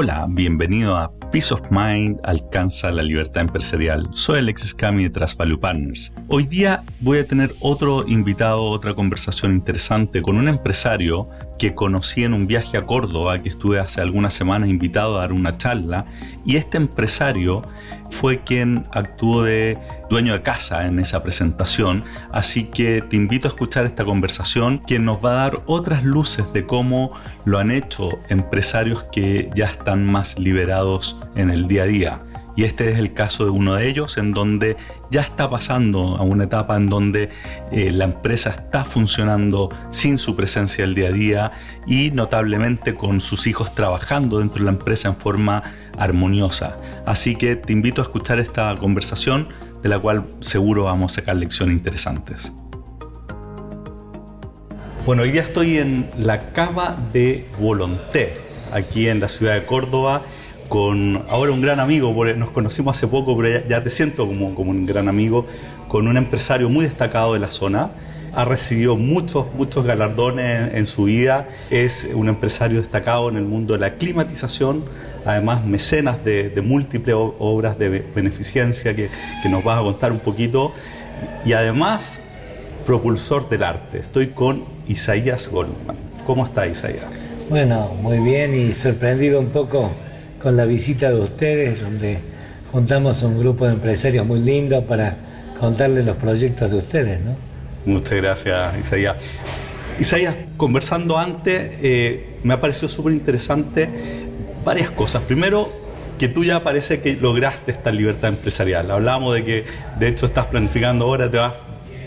Hola, bienvenido a Peace of Mind alcanza la libertad empresarial. Soy Alexis Cami de Trust Partners. Hoy día voy a tener otro invitado, otra conversación interesante con un empresario que conocí en un viaje a Córdoba, que estuve hace algunas semanas invitado a dar una charla, y este empresario fue quien actuó de dueño de casa en esa presentación, así que te invito a escuchar esta conversación que nos va a dar otras luces de cómo lo han hecho empresarios que ya están más liberados en el día a día. Y este es el caso de uno de ellos, en donde ya está pasando a una etapa en donde eh, la empresa está funcionando sin su presencia el día a día y notablemente con sus hijos trabajando dentro de la empresa en forma armoniosa. Así que te invito a escuchar esta conversación de la cual seguro vamos a sacar lecciones interesantes. Bueno, hoy día estoy en la cava de Volonté, aquí en la ciudad de Córdoba con ahora un gran amigo, nos conocimos hace poco, pero ya, te siento como, como, un gran amigo, con un empresario muy destacado de la zona. Ha recibido muchos, muchos galardones en su vida. Es un empresario destacado en el mundo de la climatización, además mecenas de, múltiples obras de beneficencia que, que nos vas a contar un poquito. Y además, propulsor del arte. Estoy con Isaías Goldman. ¿Cómo está Isaías? Bueno, muy bien y sorprendido un poco con la visita de ustedes, donde juntamos un grupo de empresarios muy lindo para contarles los proyectos de ustedes, ¿no? Muchas gracias, Isaías. Isaías, conversando antes, eh, me ha parecido súper interesante varias cosas. Primero, que tú ya parece que lograste esta libertad empresarial. Hablábamos de que, de hecho, estás planificando ahora, te vas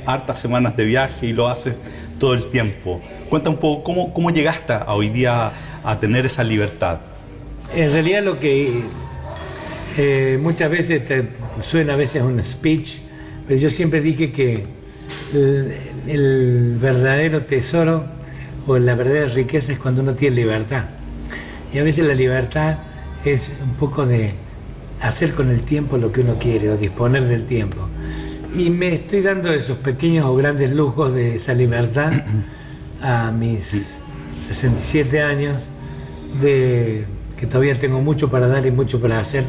hartas semanas de viaje y lo haces todo el tiempo. Cuenta un poco cómo, cómo llegaste a hoy día a tener esa libertad. En realidad lo que eh, muchas veces suena a veces un speech, pero yo siempre dije que el, verdadero tesoro o la verdadera riqueza es cuando uno tiene libertad. Y a veces la libertad es un poco de hacer con el tiempo lo que uno quiere o disponer del tiempo. Y me estoy dando esos pequeños o grandes lujos de esa libertad a mis 67 años de que todavía tengo mucho para dar y mucho para hacer,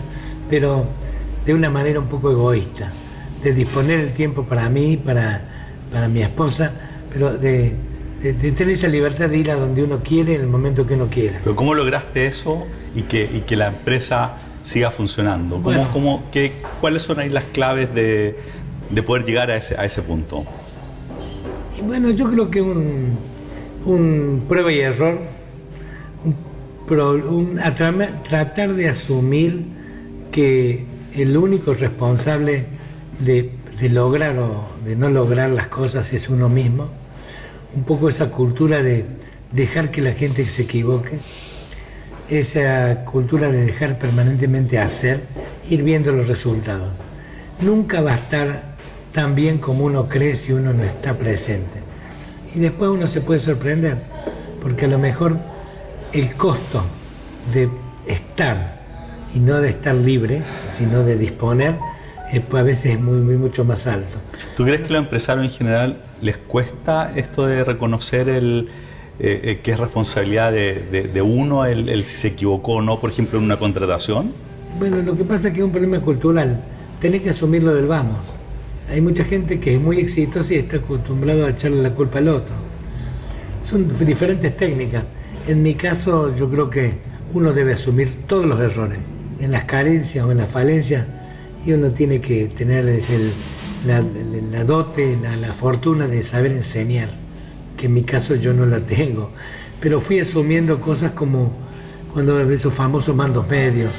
pero de una manera un poco egoísta, de disponer el tiempo para mí, para, para mi esposa, pero de, tener esa libertad de ir a donde uno quiere en el momento que uno quiera. Pero ¿cómo lograste eso y que, y que la empresa siga funcionando? ¿Cómo, cómo, qué, ¿Cuáles son ahí las claves de, de, poder llegar a ese, a ese punto? Y bueno, yo creo que un, un prueba y error, tratar de asumir que el único responsable de, lograr o de no lograr las cosas es uno mismo, un poco esa cultura de dejar que la gente se equivoque, esa cultura de dejar permanentemente hacer, ir viendo los resultados. Nunca va a estar tan bien como uno cree si uno no está presente. Y después uno se puede sorprender, porque a lo mejor el costo de estar y no de estar libre, sino de disponer, eh, pues a veces es muy, muy, mucho más alto. ¿Tú crees que a los empresarios en general les cuesta esto de reconocer el, eh, eh, que es responsabilidad de, uno el, si se equivocó o no, por ejemplo, en una contratación? Bueno, lo que pasa es que es un problema cultural. Tenés que asumirlo del vamos. Hay mucha gente que es muy exitosa y está acostumbrado a echarle la culpa al otro. Son diferentes técnicas. En mi caso, yo creo que uno debe asumir todos los errores, en las carencias o en las falencias, y uno tiene que tener la, dote, la, fortuna de saber enseñar, que en mi caso yo no la tengo. Pero fui asumiendo cosas como cuando esos famosos mandos medios,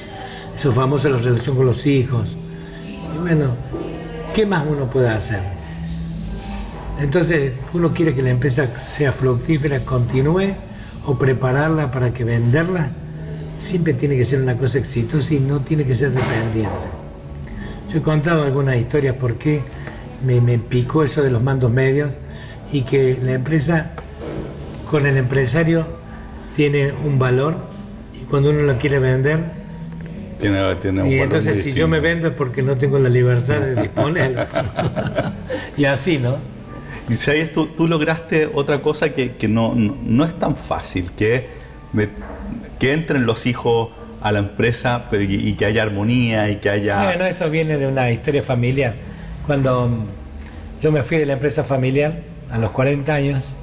esos famosos la relación con los hijos. Y bueno, ¿qué más uno puede hacer? Entonces, uno quiere que la empresa sea fructífera, continúe o prepararla para que venderla, siempre tiene que ser una cosa exitosa y no tiene que ser dependiente. Yo he contado algunas historias por qué me, me picó eso de los mandos medios y que la empresa con el empresario tiene un valor y cuando uno lo quiere vender tiene, tiene un y entonces si yo me vendo es porque no tengo la libertad de disponer. Y así no si tú, tú lograste otra cosa que, que no, no, es tan fácil, que que entren los hijos a la empresa y, que haya armonía y que haya... Bueno, eso viene de una historia familiar. Cuando yo me fui de la empresa familiar a los 40 años,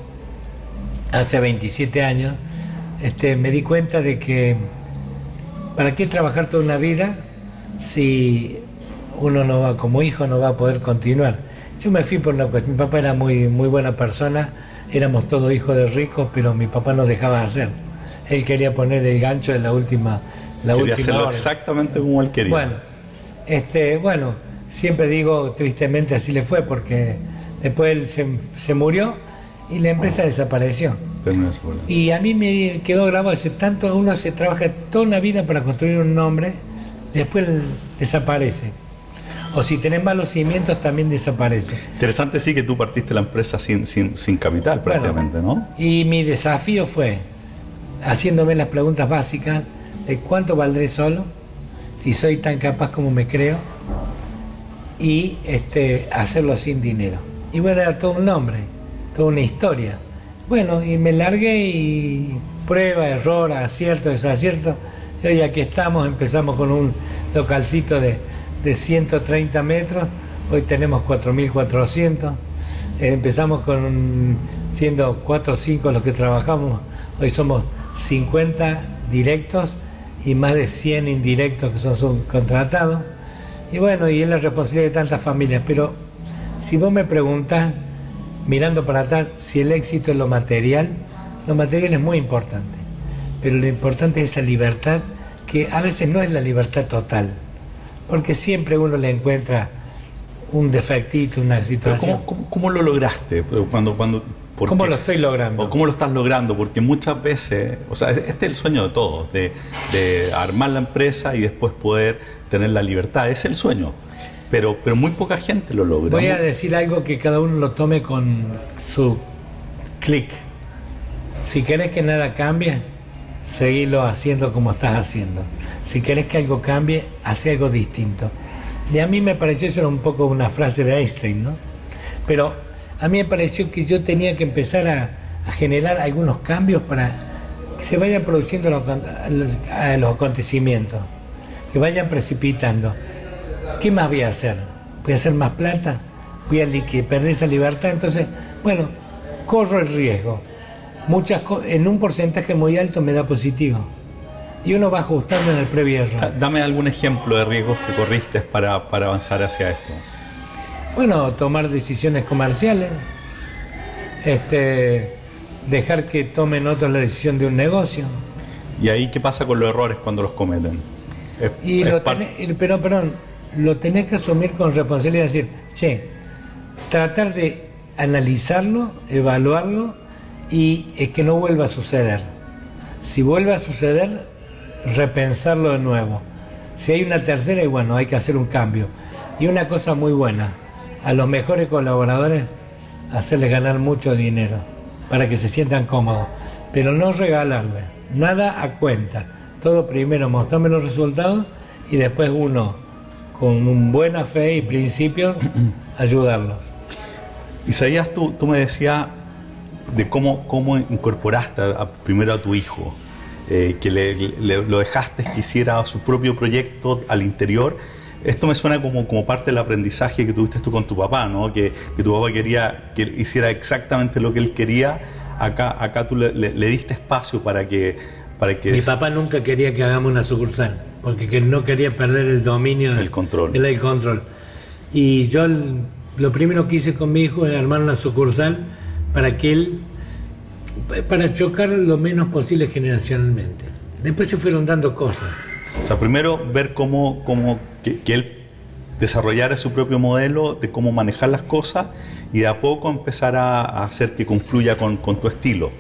hace 27 años, este, me di cuenta de que ¿para qué trabajar toda una vida si uno no va, como hijo, no va a poder continuar? Yo me fui por una cuestión, mi papá era muy, muy buena persona, éramos todos hijos de ricos, pero mi papá no dejaba hacer. Él quería poner el gancho en la última, la quería hacerlo exactamente como él quería. Bueno, este, bueno, siempre digo tristemente así le fue, porque después él se, se murió y la empresa desapareció. Y a mí me quedó grabado, tanto uno se trabaja toda una vida para construir un nombre, después desaparece. O si tenés malos cimientos también desaparece. Interesante sí que tú partiste la empresa sin, sin, sin capital prácticamente, ¿no? Y mi desafío fue, haciéndome las preguntas básicas, de cuánto valdré solo, si soy tan capaz como me creo, y este, hacerlo sin dinero. Y bueno, era todo un nombre, toda una historia. Bueno, y me largué y prueba, error, acierto, desacierto. Y hoy aquí estamos, empezamos con un localcito de, de 130 metros, hoy tenemos 4.400. Eh, empezamos con siendo 4 o 5 los que trabajamos, hoy somos 50 directos y más de 100 indirectos que son subcontratados. Y bueno, y es la responsabilidad de tantas familias, pero si vos me preguntas mirando para atrás, si el éxito es lo material, lo material es muy importante, pero lo importante es esa libertad que a veces no es la libertad total, porque siempre uno le encuentra un defectito, una situación. Cómo, lo lograste? Cuando, cuando, ¿Cómo lo estoy logrando? ¿O cómo lo estás logrando? Porque muchas veces, o sea, este es el sueño de todos, de, de armar la empresa y después poder tener la libertad. Es el sueño pero, pero muy poca gente lo logra. Voy a decir algo que cada uno lo tome con su clic. Si querés que nada cambie, seguilo haciendo como estás haciendo. Si querés que algo cambie, hace algo distinto. Y a mí me pareció eso era un poco una frase de Einstein, ¿no? Pero a mí me pareció que yo tenía que empezar a, generar algunos cambios para que se vayan produciendo los, los acontecimientos, que vayan precipitando. ¿qué más voy a hacer? ¿Voy a hacer más plata? ¿Voy a perder esa libertad? Entonces, bueno, corro el riesgo. Muchas en un porcentaje muy alto me da positivo. Y uno va ajustando en el previo ah, Dame algún ejemplo de riesgos que corriste para, para avanzar hacia esto. Bueno, tomar decisiones comerciales, este, dejar que tomen otros la decisión de un negocio. ¿Y ahí qué pasa con los errores cuando los cometen? y lo pero, perdón, lo tenés que asumir con responsabilidad, decir, che, tratar de analizarlo, evaluarlo y es que no vuelva a suceder. Si vuelve a suceder, repensarlo de nuevo. Si hay una tercera, y bueno, hay que hacer un cambio. Y una cosa muy buena, a los mejores colaboradores, hacerles ganar mucho dinero para que se sientan cómodos, pero no regalarles, nada a cuenta. Todo primero mostrarme los resultados y después uno con buena fe y principios, ayudarlos. Isaías, tú, tú me decías de cómo, cómo incorporaste primero a tu hijo, eh, que le, lo dejaste que hiciera su propio proyecto al interior. Esto me suena como, como parte del aprendizaje que tuviste tú con tu papá, ¿no? que, que tu papá quería que hiciera exactamente lo que él quería. Acá, acá tú le, le diste espacio para que, para que... Mi papá nunca quería que hagamos una sucursal porque no quería perder el dominio el control. El, control. Y yo lo primero que hice con mi hijo era armar una sucursal para que él, para chocar lo menos posible generacionalmente. Después se fueron dando cosas. O sea, primero ver cómo, cómo que, él desarrollara su propio modelo de cómo manejar las cosas y de a poco empezar a, hacer que confluya con, con tu estilo.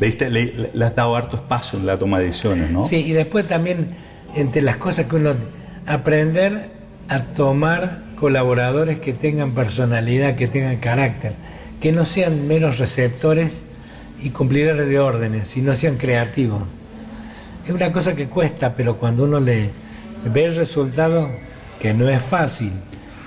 Le, le, le, has dado harto espacio en la toma de decisiones, ¿no? Sí, y después también entre las cosas que uno aprender a tomar colaboradores que tengan personalidad, que tengan carácter, que no sean meros receptores y cumplidores de órdenes, sino sean creativos. Es una cosa que cuesta, pero cuando uno le ve el resultado, que no es fácil,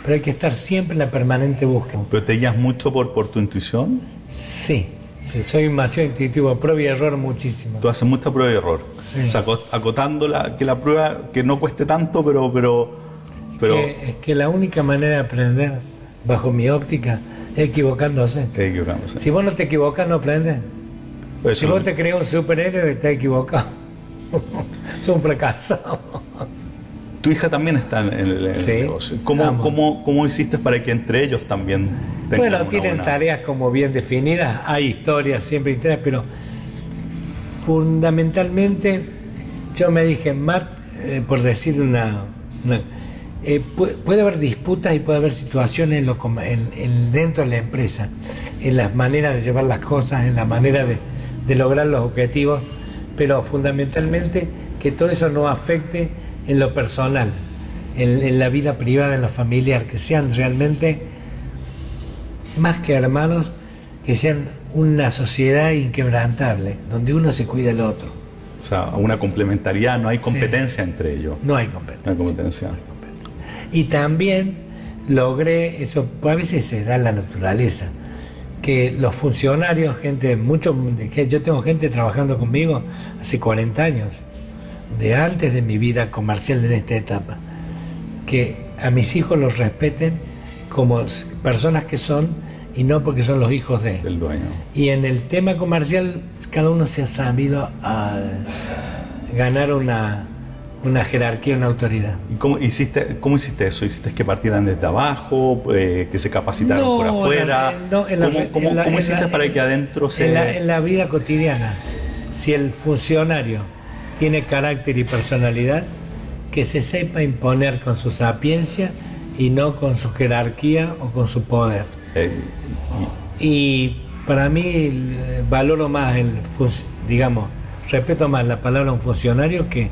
pero hay que estar siempre en la permanente búsqueda. ¿Pero te guías mucho por, por tu intuición? Sí, Sí, soy demasiado intuitivo, prueba y error muchísimo. Tú haces mucha prueba y error. Sí. O sea, aco- acotando la, que la prueba, que no cueste tanto, pero... pero, pero Que- es que la única manera de aprender, bajo mi óptica, equivocándose. equivocándose. Si vos no te equivocas, no aprendes. Eso Si vos te crees un superhéroe, estás equivocado. es un fracaso. Tu hija también está en el, en el Sí, negocio. ¿Cómo, cómo, ¿Cómo hiciste para que entre ellos también tengan Bueno, una tienen buena- tareas como bien definidas, hay historias, siempre historias, pero fundamentalmente yo me dije, Matt, eh, por decir una... una- eh, pu- puede haber disputas y puede haber situaciones en lo en- en- dentro de la empresa, en las maneras de llevar las cosas, en la manera de, de lograr los objetivos, pero fundamentalmente que todo eso no afecte en lo personal, en, en la vida privada, en lo familiar, que sean realmente más que hermanos, que sean una sociedad inquebrantable, donde uno se cuida del otro. O sea, una complementariedad, no hay competencia entre ellos. No hay No competencia. hay competencia. Y también logré, eso a veces se da en la naturaleza, que los funcionarios, gente, mucho, yo tengo gente trabajando conmigo hace 40 años, de antes de mi vida comercial en esta etapa, que a mis hijos los respeten como personas que son y no porque son los hijos de. del dueño. Y en el tema comercial, cada uno se ha sabido a ganar una, una jerarquía, una autoridad. ¿Y cómo hiciste, cómo hiciste eso? ¿Hiciste que partieran desde abajo, eh, que se capacitaran No, por afuera? la- no, en la- ¿Cómo, cómo- en la- cómo hiciste para que adentro se... En la, en la vida cotidiana, si el funcionario tiene carácter y personalidad, que se sepa imponer con su sapiencia y no con su jerarquía o con su poder. eh, Y para mí eh, valoro más el, digamos, respeto más la palabra un funcionario que,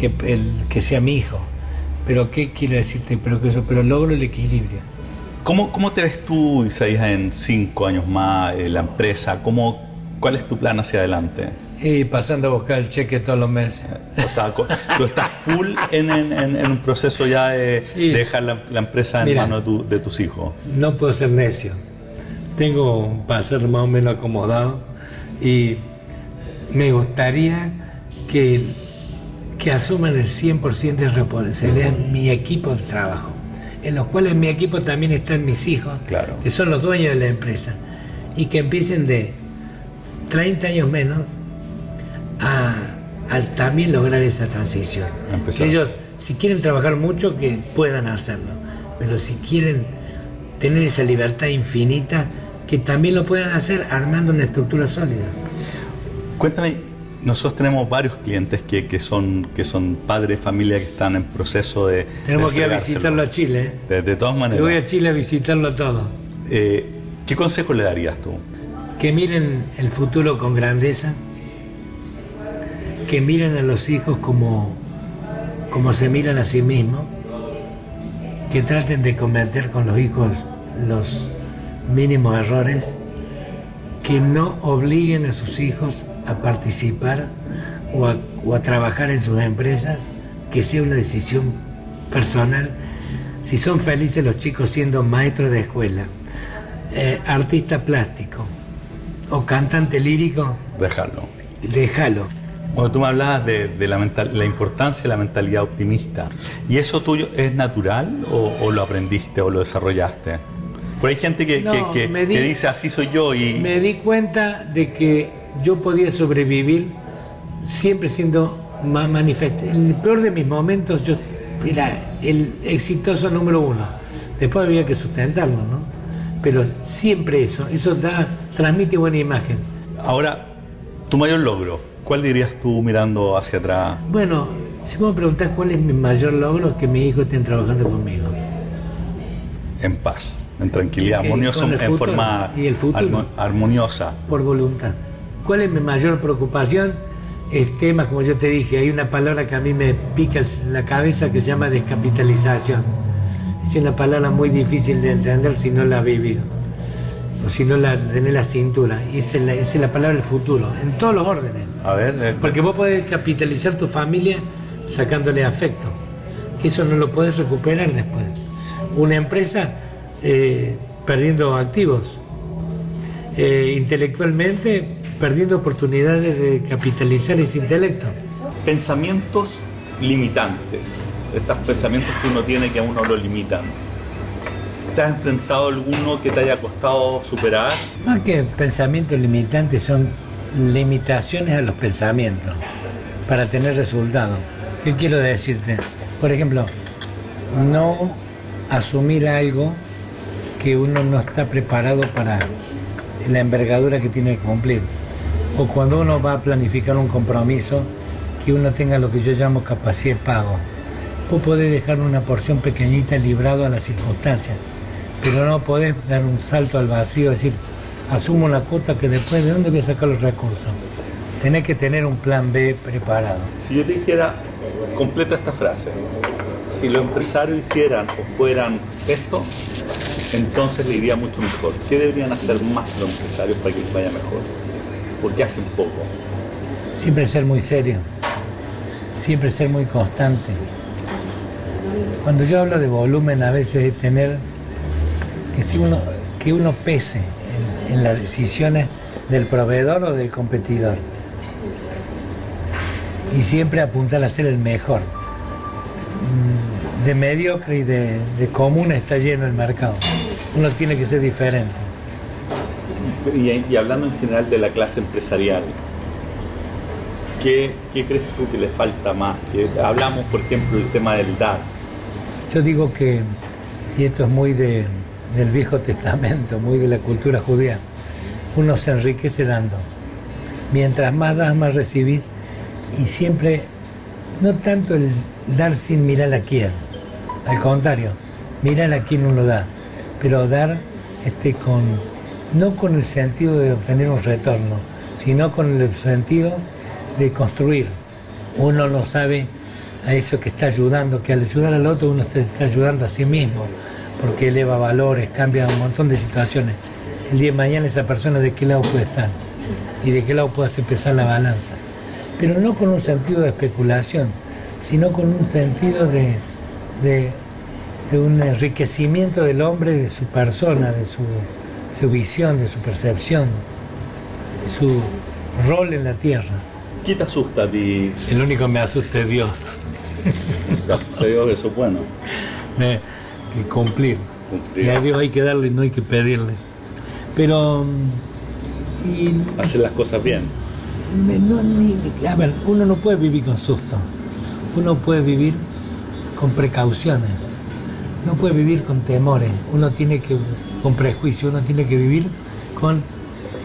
que, el, que sea mi hijo. Pero ¿qué quiere decirte? Pero, que eso, pero logro el equilibrio. ¿Cómo, ¿Cómo te ves tú, Isaías, en cinco años más, eh, la empresa? ¿Cómo, ¿Cuál es tu plan hacia adelante? Y pasando a buscar el cheque todos los meses. O sea, tú estás full en, en- en- en un proceso ya de, Y- de dejar la, la empresa en Mira. manos de, tu- de tus hijos. No puedo ser necio. Tengo para ser más o menos acomodado y me gustaría que, que asuman el 100% de responsabilidad mi equipo de trabajo, en los cuales en mi equipo también están mis hijos, Claro. que son los dueños de la empresa, y que empiecen de 30 años menos a, a también lograr esa transición. Que ellos, si quieren trabajar mucho, que puedan hacerlo, pero si quieren tener esa libertad infinita, que también lo puedan hacer armando una estructura sólida. Cuéntame, nosotros tenemos varios clientes que, que son, que son padres de familia que están en proceso de... Tenemos de que ir a visitarlo a Chile. De, de todas Yo maneras. voy a Chile a visitarlo todo. Eh, ¿Qué consejo le darías tú? Que miren el futuro con grandeza, que miren a los hijos como, como se miran a sí mismos, que traten de cometer con los hijos los mínimos errores, que no obliguen a sus hijos a participar o a, o a trabajar en sus empresas, que sea una decisión personal. Si son felices los chicos siendo maestros de escuela, eh, artista plástico o cantante lírico, Dejarlo. déjalo. Cuando tú me hablabas de, de la, mental- la importancia de la mentalidad optimista, ¿y eso tuyo es natural o, o lo aprendiste o lo desarrollaste? Porque hay gente que, No, que- que- me di- que dice así soy yo y... Me di cuenta de que yo podía sobrevivir siempre siendo más manifiesto. En el peor de mis momentos yo era el exitoso número uno. Después había que sustentarlo, ¿no? Pero siempre eso, eso da, transmite buena imagen. Ahora, tu mayor logro, ¿cuál dirías tú mirando hacia atrás? Bueno, si me preguntás cuál es mi mayor logro, es que mis hijos estén trabajando conmigo. En paz, en tranquilidad, el en futuro, forma y el futuro. armo- armoniosa. por voluntad. ¿Cuál es mi mayor preocupación? Es temas, como yo te dije, hay una palabra que a mí me pica la cabeza que se llama descapitalización. Es una palabra muy difícil de entender si no la has vivido, o si no la tenés la cintura. Y esa es la, esa es la palabra del futuro, en todos los órdenes. A ver, eh, Porque vos podés capitalizar tu familia sacándole afecto, que eso no lo podés recuperar después. Una empresa eh, perdiendo activos. eh, intelectualmente perdiendo oportunidades de capitalizar ese intelecto. Pensamientos limitantes, estos pensamientos que uno tiene que a uno lo limitan. ¿Te has enfrentado alguno que te haya costado superar? Más que pensamientos limitantes son limitaciones a los pensamientos para tener resultados. ¿Qué quiero decirte? Por ejemplo, no asumir algo que uno no está preparado para la envergadura que tiene que cumplir. O cuando uno va a planificar un compromiso, que uno tenga lo que yo llamo capacidad de pago. Vos podés dejar una porción pequeñita librado a las circunstancias, pero no podés dar un salto al vacío, decir, asumo una cuota que después, ¿de dónde voy a sacar los recursos? Tenés que tener un plan B preparado. Si yo te dijera, completa esta frase, si los empresarios hicieran o fueran esto, entonces le iría mucho mejor. ¿Qué deberían hacer más los empresarios para que les vaya mejor? Porque hacen poco. Siempre ser muy serio, siempre ser muy constante. Cuando yo hablo de volumen, a veces es tener que, uno, que uno pese en, las decisiones del proveedor o del competidor. Y siempre apuntar a ser el mejor. Mm, De mediocre y de, de común está lleno el mercado. Uno tiene que ser diferente. Y, hablando en general de la clase empresarial, ¿qué, crees tú que le falta más? Hablamos, por ejemplo, del tema del dar. Yo digo que, y esto es muy de- del Viejo Testamento, muy de la cultura judía, uno se enriquece dando. Mientras más das, más recibís. Y siempre, no tanto el dar sin mirar a quién, al contrario, mirar a quién uno da, pero dar este, con, no con el sentido de obtener un retorno, sino con el sentido de construir. Uno no sabe a eso que está ayudando, que al ayudar al otro uno está, ayudando a sí mismo, porque eleva valores, cambia un montón de situaciones. El día de mañana esa persona de qué lado puede estar y de qué lado puede hacer pesar la balanza. Pero no con un sentido de especulación, sino con un sentido de- de un enriquecimiento del hombre, de su persona, de su, su visión, de su percepción, de su rol en la tierra. ¿Qué te asusta a ti? El único que me asusta es Dios. ¿Te asusta Dios? Eso es bueno. Me- que cumplir. Cumplir. Y a Dios hay que darle, no hay que pedirle. Pero. mm, Y, Hacer las cosas bien. me- no, ni- a ver, uno no puede vivir con susto. Uno puede vivir con precauciones. No puede vivir con temores. Uno tiene que, con prejuicio, uno tiene que vivir con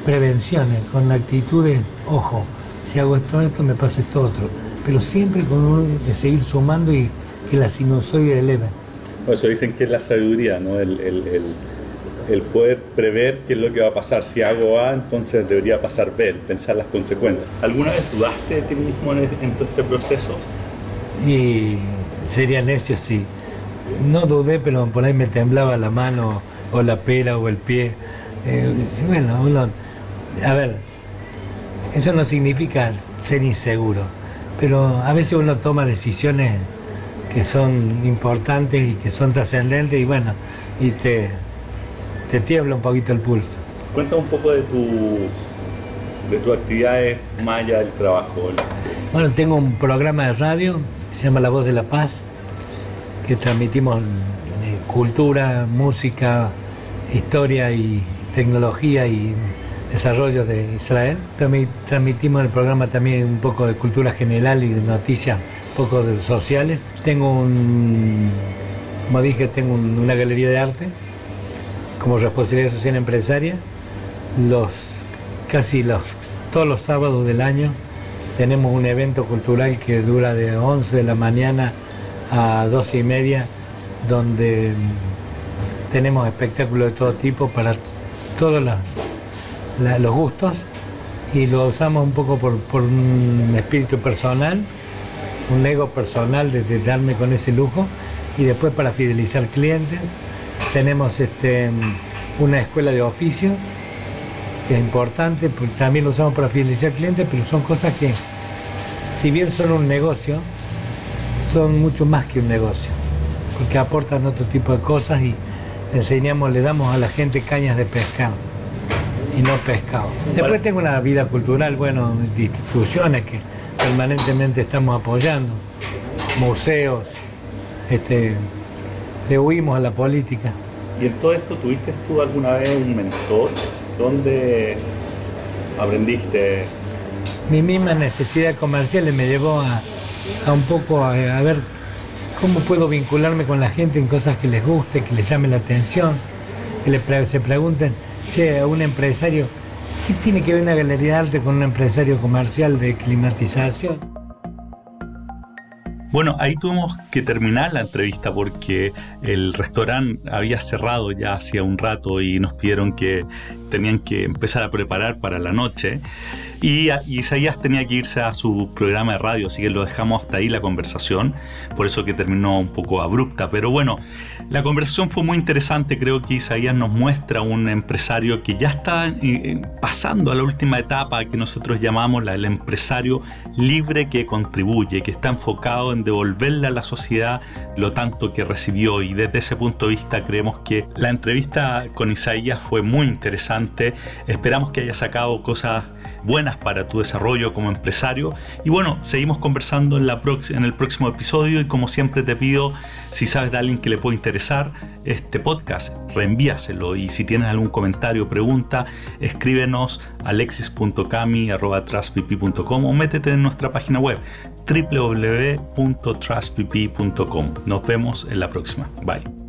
prevenciones, con actitudes, ojo, si hago esto, esto, me pasa esto otro. Pero siempre con uno de seguir sumando y que la sinusoide eleve. Por eso dicen que es la sabiduría, ¿no? El, el- el- el poder prever qué es lo que va a pasar. Si hago A, entonces debería pasar B, pensar las consecuencias. ¿Alguna vez dudaste de ti mismo en, en todo este proceso? Y sería necio si no dudé, pero por ahí me temblaba la mano o la pera o el pie. Eh, bueno, uno, a ver, eso no significa ser inseguro, pero a veces uno toma decisiones que son importantes y que son trascendentes y bueno, y te, te tiembla un poquito el pulso. Cuéntame un poco de tu de tus actividades más allá del trabajo. Bueno, tengo un programa de radio que se llama La Voz de la Paz, que transmitimos eh, cultura, música, historia y tecnología y desarrollo de Israel. También transmitimos el programa también un poco de cultura general y de noticias, un poco sociales. Tengo un, como dije, tengo un- una galería de arte como responsabilidad social empresaria. Los casi los todos los sábados del año tenemos un evento cultural que dura de 11 de la mañana a 12 y media, donde tenemos espectáculos de todo tipo para todos los gustos y lo usamos un poco por, un espíritu personal, un ego personal de, darme con ese lujo y después para fidelizar clientes. Tenemos este, una escuela de oficio que es importante, porque también lo usamos para fidelizar clientes, pero son cosas que, si bien son un negocio, son mucho más que un negocio, porque aportan otro tipo de cosas y le enseñamos, le damos a la gente cañas de pescar. y no pescado. Después tengo una vida cultural, bueno, de instituciones que permanentemente estamos apoyando, museos, este, le huimos a la política. ¿Y en todo esto tuviste tú alguna vez un mentor? ¿Dónde aprendiste? Mi misma necesidad comercial me llevó a, un poco a, ver cómo puedo vincularme con la gente en cosas que les guste, que les llame la atención, que se pregunten, che, a un empresario, ¿qué tiene que ver una galería de arte con un empresario comercial de climatización? Bueno, ahí tuvimos que terminar la entrevista porque el restaurante había cerrado ya hacía un rato y nos pidieron que tenían que empezar a preparar para la noche. Y, Isaías tenía que irse a su programa de radio, así que lo dejamos hasta ahí la conversación, por eso que terminó un poco abrupta. Pero bueno, la conversación fue muy interesante, creo que Isaías nos muestra un empresario que ya está eh, eh, pasando a la última etapa que nosotros llamamos la empresario libre que contribuye, que está enfocado en devolverle a la sociedad lo tanto que recibió. Y desde ese punto de vista creemos que la entrevista con Isaías fue muy interesante, esperamos que haya sacado cosas buenas para tu desarrollo como empresario. Y bueno, seguimos conversando en, la en el próximo episodio y como siempre te pido, si sabes de alguien que le puede interesar este podcast, reenvíaselo y si tienes algún comentario o pregunta, escríbenos a alexis.cami.com o métete en nuestra página web www.trustpp.com. Nos vemos en la próxima. Bye.